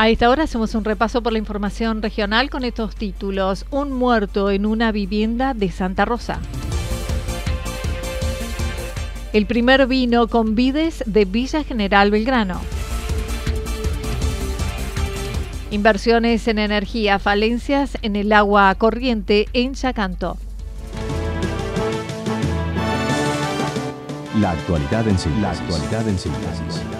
A esta hora hacemos un repaso por la información regional con estos títulos. Un muerto en una vivienda de Santa Rosa. El primer vino con vides de Villa General Belgrano. Inversiones en energía, falencias en el agua corriente en Chacanto. La actualidad en síntesis. La actualidad en síntesis.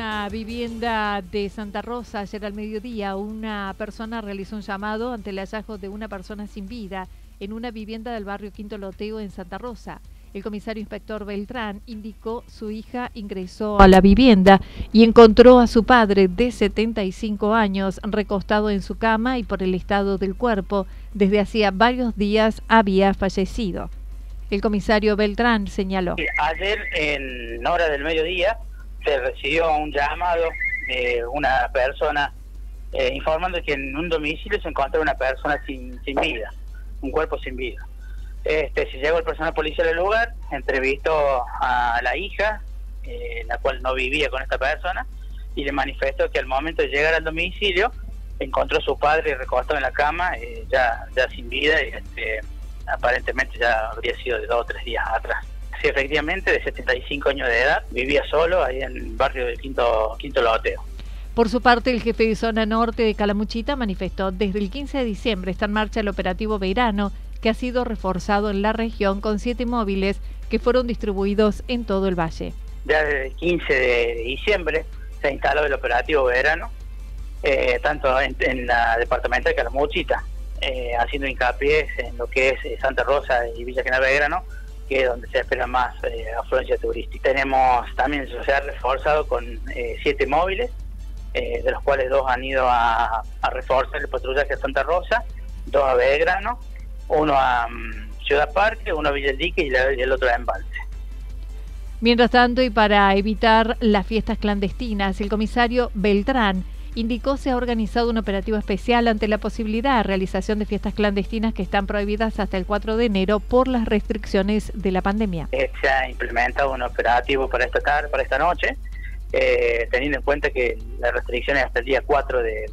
Una vivienda de Santa Rosa ayer al mediodía. Una persona realizó un llamado ante el hallazgo de una persona sin vida en una vivienda del barrio Quinto Loteo en Santa Rosa. El comisario inspector Beltrán indicó su hija ingresó a la vivienda y encontró a su padre de 75 años recostado en su cama y por el estado del cuerpo desde hacía varios días había fallecido. El comisario Beltrán señaló. Ayer, en hora del mediodía, se recibió un llamado de una persona eh, informando que en un domicilio se encontraba una persona sin, sin vida, un cuerpo sin vida. Este, se llegó el personal policial al lugar, entrevistó a la hija, eh, la cual no vivía con esta persona, y le manifestó que al momento de llegar al domicilio encontró a su padre recostado en la cama, eh, ya, ya sin vida, y este, aparentemente ya habría sido de dos o tres días atrás. Sí, efectivamente, de 75 años de edad, vivía solo ahí en el barrio del Quinto, Quinto Loteo. Por su parte, el jefe de zona norte de Calamuchita manifestó desde el 15 de diciembre está en marcha el operativo Verano, que ha sido reforzado en la región con siete móviles que fueron distribuidos en todo el valle. Ya desde el 15 de diciembre se instaló el operativo Verano, eh, tanto en, en, la departamento de Calamuchita, eh, haciendo hincapié en lo que es eh, Santa Rosa y Villa General Belgrano, que es donde se espera más eh, afluencia turística. Tenemos también, se ha reforzado con eh, siete móviles, eh, de los cuales dos han ido a, reforzar el patrullaje a Santa Rosa, dos a Belgrano, uno a um, Ciudad Parque, uno a Villa Dique y el otro a Embalse. Mientras tanto, y para evitar las fiestas clandestinas, el comisario Beltrán indicó se ha organizado un operativo especial ante la posibilidad de realización de fiestas clandestinas que están prohibidas hasta el 4 de enero por las restricciones de la pandemia. Eh, se ha implementado un operativo para esta tarde, para esta noche, eh, teniendo en cuenta que la restricción es hasta el día 4 de,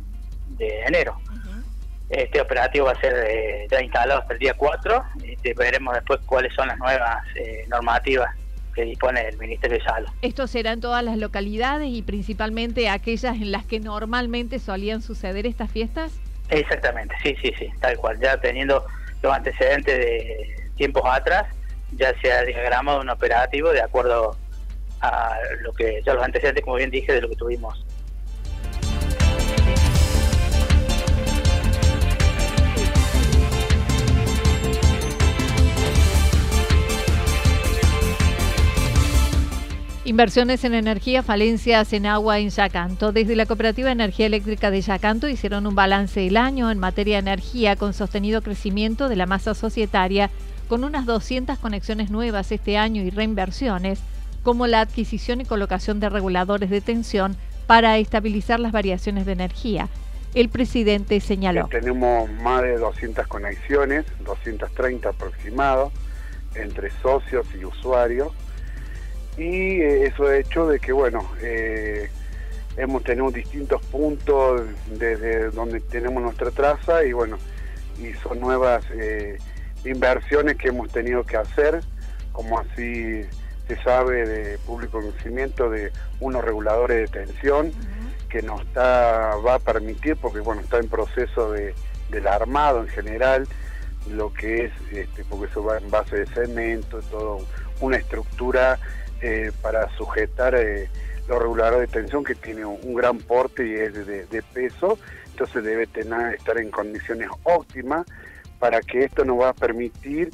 de enero. Uh -huh. Este operativo va a ser eh, ya instalado hasta el día 4. Este, veremos después cuáles son las nuevas eh, normativas que dispone el Ministerio de Salud. Esto será en todas las localidades y principalmente aquellas en las que normalmente solían suceder estas fiestas. Exactamente, sí, sí, sí, tal cual. Ya teniendo los antecedentes de tiempos atrás, ya se ha diagramado un operativo de acuerdo a lo que ya los antecedentes, como bien dije, de lo que tuvimos Inversiones en energía, falencias en agua en Yacanto. Desde la Cooperativa de Energía Eléctrica de Yacanto hicieron un balance del año en materia de energía con sostenido crecimiento de la masa societaria, con unas 200 conexiones nuevas este año y reinversiones, como la adquisición y colocación de reguladores de tensión para estabilizar las variaciones de energía. El presidente señaló. Tenemos más de 200 conexiones, 230 aproximados, entre socios y usuarios y eh, eso ha hecho de que, bueno, eh, hemos tenido distintos puntos desde donde tenemos nuestra traza y, bueno, y son nuevas eh, inversiones que hemos tenido que hacer, como así se sabe de público conocimiento, de unos reguladores de tensión que nos está, va a permitir, porque bueno, está en proceso de, del armado en general, lo que es, este, porque eso va en base de cemento, todo una estructura eh, para sujetar eh, los reguladores de tensión que tiene un, gran porte y es de, peso, entonces debe tener, estar en condiciones óptimas para que esto nos va a permitir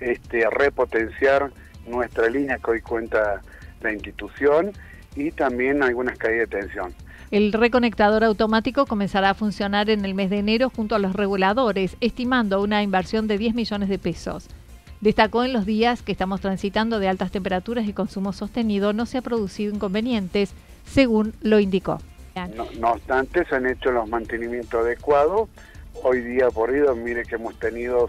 este, repotenciar nuestra línea que hoy cuenta la institución y también algunas caídas de tensión. El reconectador automático comenzará a funcionar en el mes de enero junto a los reguladores, estimando una inversión de 10 millones de pesos. Destacó en los días que estamos transitando de altas temperaturas y consumo sostenido no se ha producido inconvenientes, según lo indicó. No, obstante, se han hecho los mantenimientos adecuados. Hoy día por día, mire que hemos tenido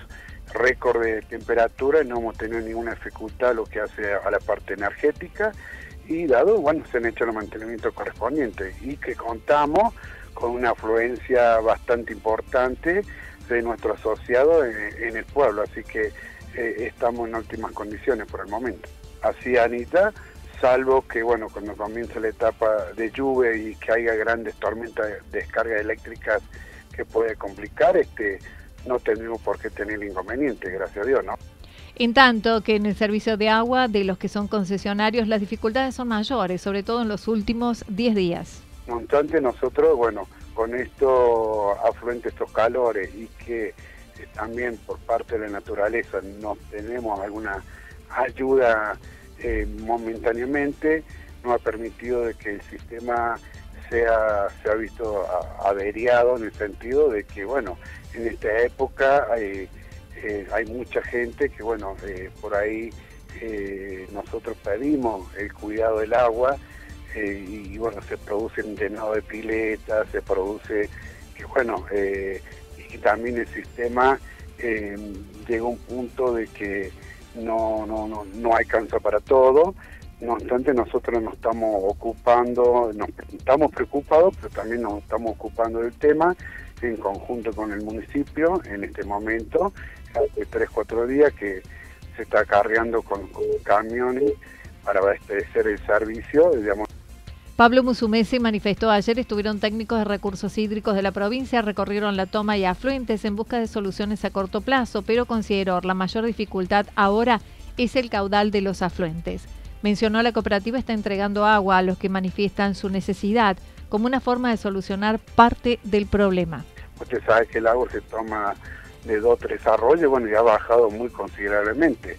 récord de temperatura y no hemos tenido ninguna dificultad lo que hace a la parte energética y dado, bueno, se han hecho los mantenimientos correspondientes y que contamos con una afluencia bastante importante de nuestros asociados en el pueblo, así que eh, estamos en óptimas condiciones por el momento. Así, Anita, salvo que, bueno, cuando comience la etapa de lluvia y que haya grandes tormentas de descargas eléctricas que puede complicar, este, no tendremos por qué tener inconveniente, gracias a Dios, ¿no? En tanto que en el servicio de agua de los que son concesionarios las dificultades son mayores, sobre todo en los últimos 10 días. No obstante, nosotros, bueno, con esto afluentes estos calores y que también por parte de la naturaleza no tenemos alguna ayuda eh, momentáneamente, no ha permitido de que el sistema sea, se ha visto averiado en el sentido de que, bueno, en esta época hay, eh, hay mucha gente que, bueno, eh, por ahí nosotros pedimos el cuidado del agua y, bueno, se produce un llenado de piletas, se produce que, bueno, y también el sistema eh, llega a un punto de que no, no, no, no para todo. No obstante, nosotros nos estamos ocupando, nos estamos preocupados, pero también nos estamos ocupando del tema en conjunto con el municipio en este momento, hace tres, cuatro días que se está acarreando con, con camiones para abastecer el servicio, digamos, Pablo Musumesi manifestó ayer estuvieron técnicos de recursos hídricos de la provincia, recorrieron la toma y afluentes en busca de soluciones a corto plazo, pero consideró la mayor dificultad ahora es el caudal de los afluentes. Mencionó la cooperativa está entregando agua a los que manifiestan su necesidad como una forma de solucionar parte del problema. Usted sabe que el agua se toma de dos o tres arroyos, bueno, y ha bajado muy considerablemente.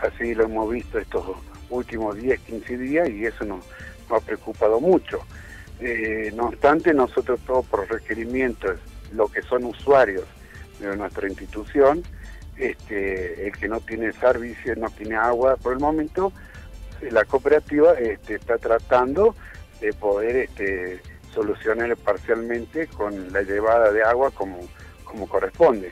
Así lo hemos visto estos últimos 10, 15 días y eso no ha preocupado mucho. Eh, no obstante, nosotros todos por requerimientos, lo que son usuarios de nuestra institución, este, el que no tiene servicio, no tiene agua por el momento, la cooperativa este, está tratando de poder este, solucionar parcialmente con la llevada de agua como, corresponde.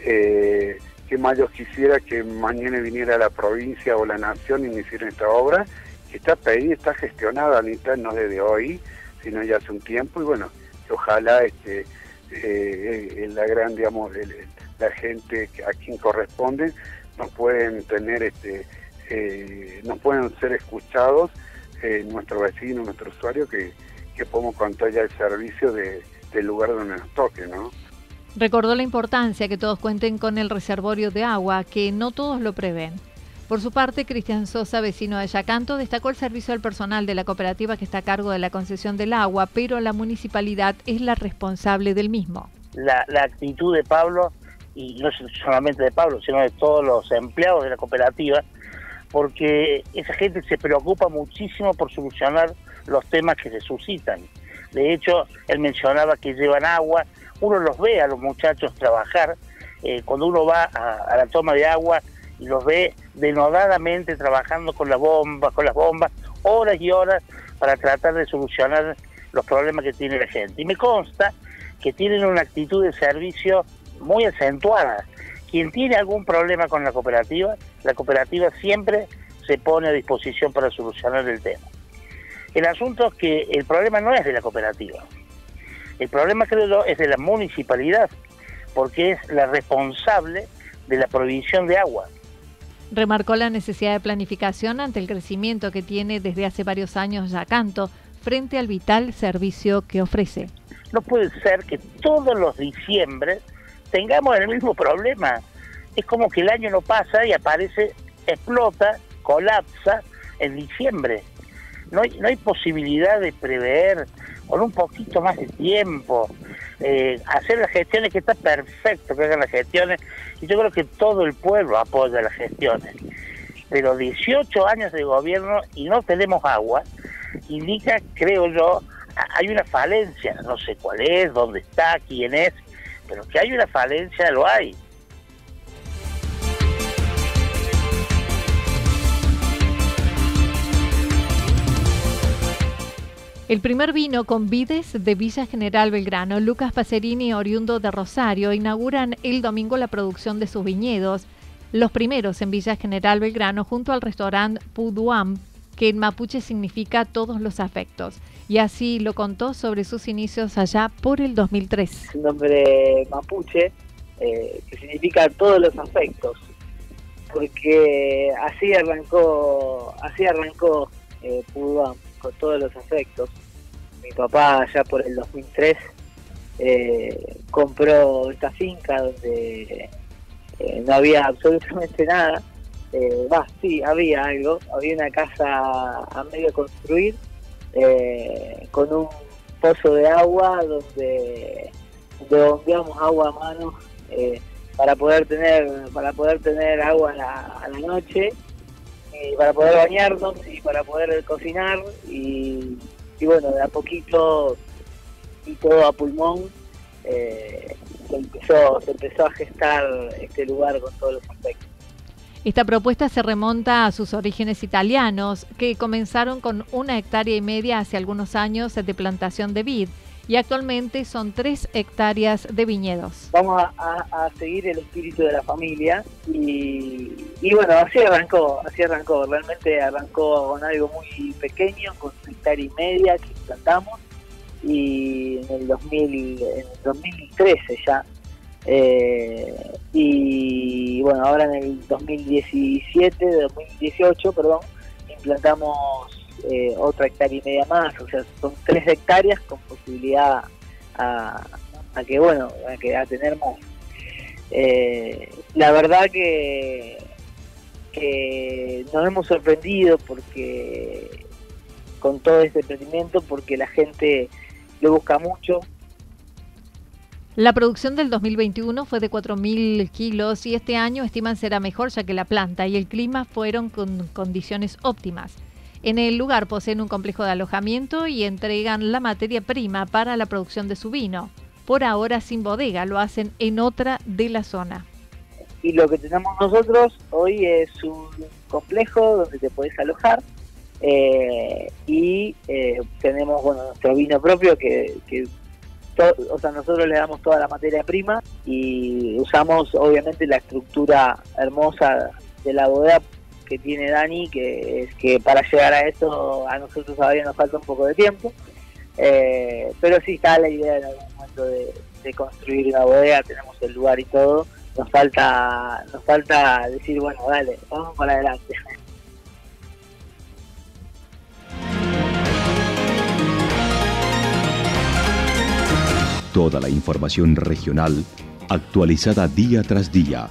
Eh, que más yo quisiera que mañana viniera la provincia o la nación y hicieran esta obra está pedida, está gestionada, Anita, no desde hoy, sino ya hace un tiempo, y bueno, ojalá este, eh, la gran, digamos, la gente a quien corresponde, nos pueden tener, este, eh, nos pueden ser escuchados, eh, nuestro vecino, nuestro usuario, que, que podemos contar ya el servicio de, del lugar donde nos toque, ¿no? Recordó la importancia que todos cuenten con el reservorio de agua, que no todos lo prevén. Por su parte, Cristian Sosa, vecino de Yacanto, destacó el servicio al personal de la cooperativa que está a cargo de la concesión del agua, pero la municipalidad es la responsable del mismo. La, actitud de Pablo, y no solamente de Pablo, sino de todos los empleados de la cooperativa, porque esa gente se preocupa muchísimo por solucionar los temas que se suscitan. De hecho, él mencionaba que llevan agua, uno los ve a los muchachos trabajar, eh, cuando uno va a, la toma de agua y los ve denodadamente trabajando con las bombas, con las bombas, horas y horas para tratar de solucionar los problemas que tiene la gente. Y me consta que tienen una actitud de servicio muy acentuada. Quien tiene algún problema con la cooperativa, la cooperativa siempre se pone a disposición para solucionar el tema. El asunto es que el problema no es de la cooperativa. El problema, creo yo, es de la municipalidad, porque es la responsable de la provisión de agua. Remarcó la necesidad de planificación ante el crecimiento que tiene desde hace varios años Yacanto frente al vital servicio que ofrece. No puede ser que todos los diciembre tengamos el mismo problema. Es como que el año no pasa y aparece, explota, colapsa en diciembre. No hay, no hay posibilidad de prever con un poquito más de tiempo, eh, hacer las gestiones, que está perfecto que hagan las gestiones, y yo creo que todo el pueblo apoya las gestiones. Pero 18 años de gobierno y no tenemos agua, indica, creo yo, hay una falencia, no sé cuál es, dónde está, quién es, pero que hay una falencia, lo hay. El primer vino con vides de Villa General Belgrano, Lucas Pacerini, oriundo de Rosario, inauguran el domingo la producción de sus viñedos, los primeros en Villa General Belgrano, junto al restaurante Puduam, que en mapuche significa todos los afectos. Y así lo contó sobre sus inicios allá por el 2003. Un nombre mapuche eh, que significa todos los afectos, porque así arrancó, así arrancó eh, Puduam con todos los afectos. Mi papá ya por el 2003 eh, compró esta finca donde no había absolutamente nada. Eh, sí, había algo, había una casa a medio construir eh, con un pozo de agua donde, bombeamos agua a mano eh, para poder tener para poder tener agua a la, noche y para poder bañarnos y para poder cocinar y, bueno de a poquito y todo a pulmón eh, se empezó se empezó a gestar este lugar con todos los aspectos. Esta propuesta se remonta a sus orígenes italianos, que comenzaron con una hectárea y media hace algunos años de plantación de vid y actualmente son tres hectáreas de viñedos. Vamos a, seguir el espíritu de la familia y, bueno, así arrancó, así arrancó, realmente arrancó con algo muy pequeño, con una hectárea y media que plantamos y en el, 2000, en el 2013 ya eh, y bueno, ahora en el 2017, 2018, perdón, implantamos eh, otra hectárea y media más, o sea, son tres hectáreas con posibilidad a, que, bueno, a, que, a tener más. Eh, la verdad que, que nos hemos sorprendido porque con todo este emprendimiento, porque la gente lo busca mucho, la producción del 2021 fue de 4.000 kilos y este año estiman será mejor ya que la planta y el clima fueron con condiciones óptimas. En el lugar poseen un complejo de alojamiento y entregan la materia prima para la producción de su vino. Por ahora sin bodega, lo hacen en otra de la zona. Y lo que tenemos nosotros hoy es un complejo donde te puedes alojar eh, y eh, tenemos bueno nuestro vino propio que, que o sea, nosotros le damos toda la materia prima y usamos obviamente la estructura hermosa de la bodega que tiene Dani, que es que para llegar a eso a nosotros todavía nos falta un poco de tiempo, eh, pero sí está la idea en algún momento de, construir una bodega, tenemos el lugar y todo, nos falta, nos falta decir, bueno, dale, vamos para adelante. Toda la información regional actualizada día tras día.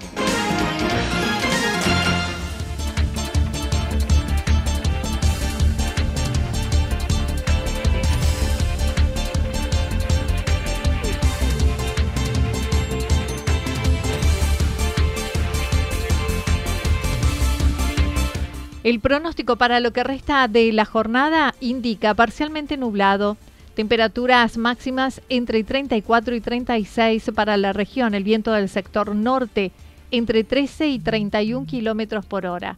El pronóstico para lo que resta de la jornada indica parcialmente nublado, temperaturas máximas entre 34 y 36 para la región, el viento del sector norte entre 13 y 31 kilómetros por hora.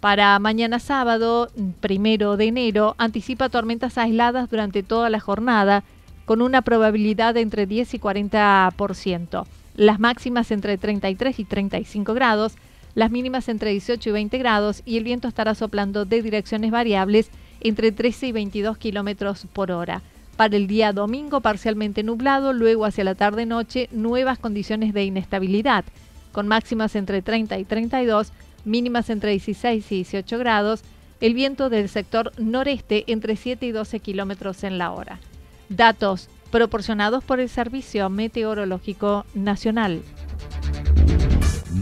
Para mañana sábado, primero de enero, anticipa tormentas aisladas durante toda la jornada, con una probabilidad de entre 10 y 40%. Las máximas entre 33 y 35 grados las mínimas entre 18 y 20 grados y el viento estará soplando de direcciones variables entre 13 y 22 kilómetros por hora. Para el día domingo parcialmente nublado, luego hacia la tarde-noche nuevas condiciones de inestabilidad, con máximas entre 30 y 32, mínimas entre 16 y 18 grados, el viento del sector noreste entre 7 y 12 kilómetros en la hora. Datos proporcionados por el Servicio Meteorológico Nacional.